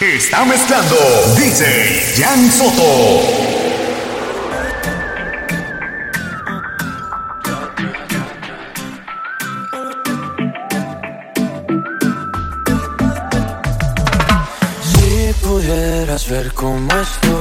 Está mezclando DJ Jan Soto. ver cómo estoy,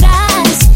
Guys.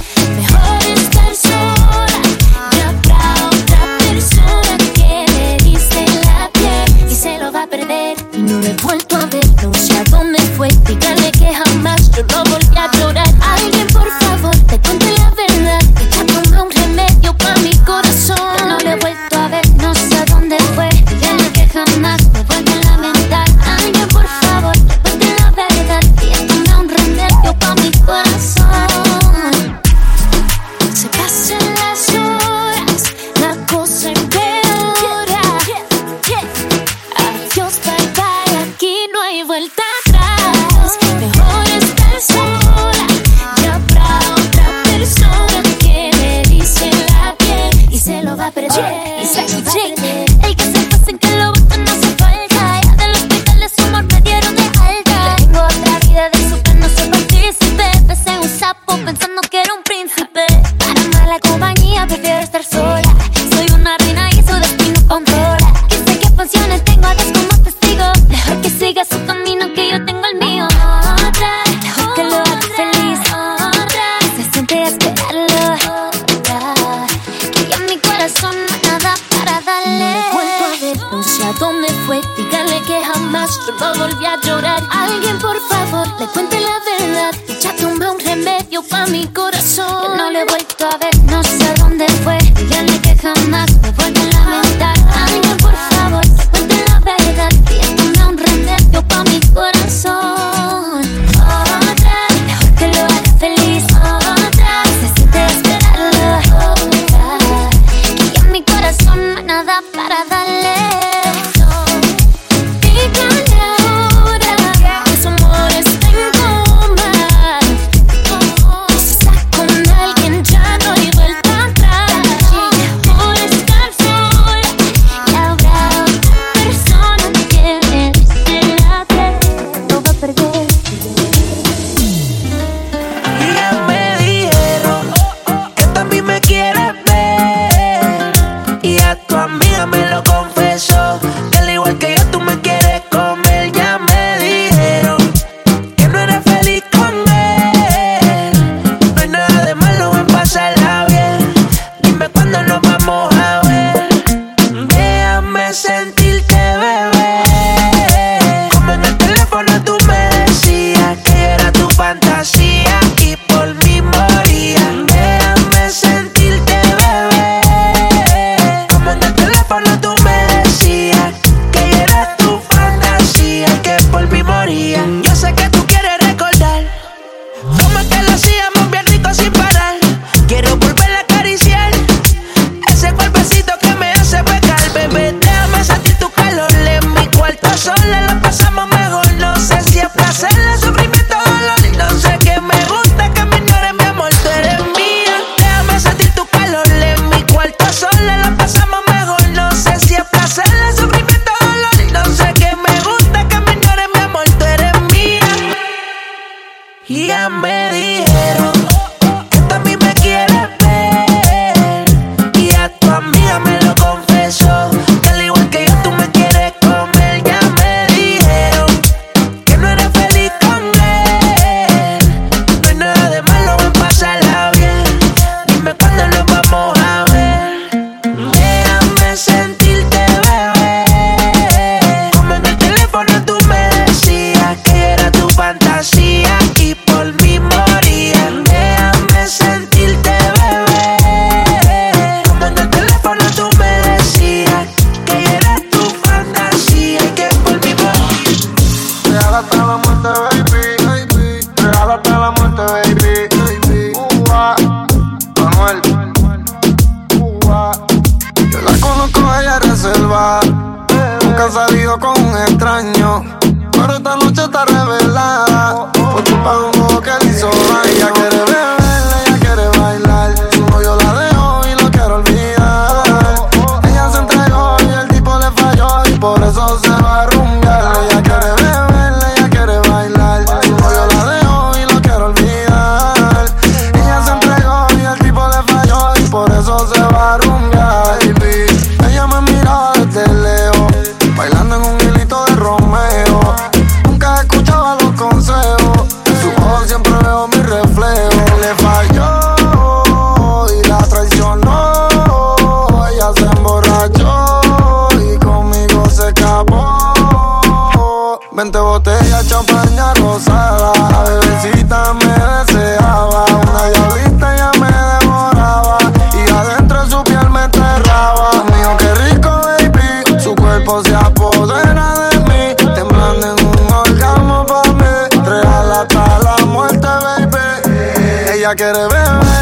ella quiere beber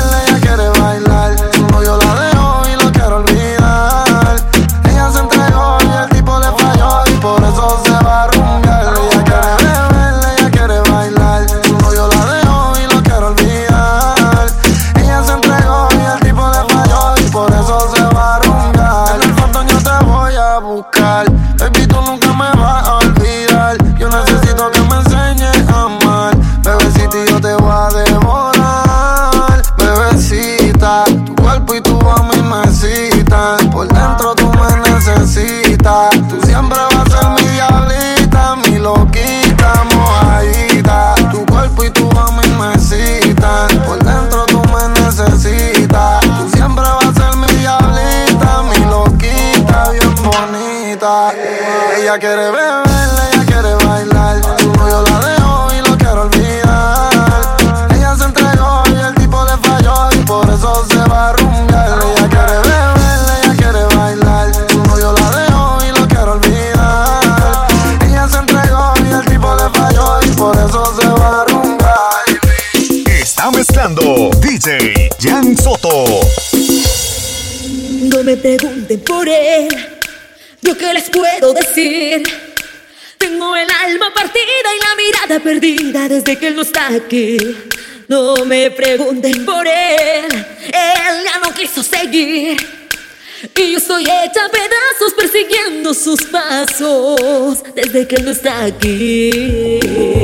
pregunten por él, yo qué les puedo decir. Tengo el alma partida y la mirada perdida desde que él no está aquí. No me pregunten por él, él ya no quiso seguir. Y yo soy hecha a pedazos persiguiendo sus pasos desde que él no está aquí.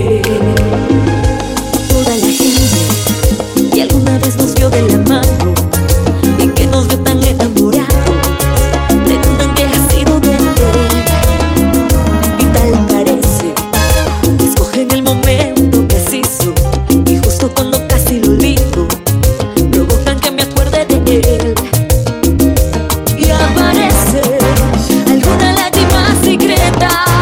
você.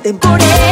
contemporáneo.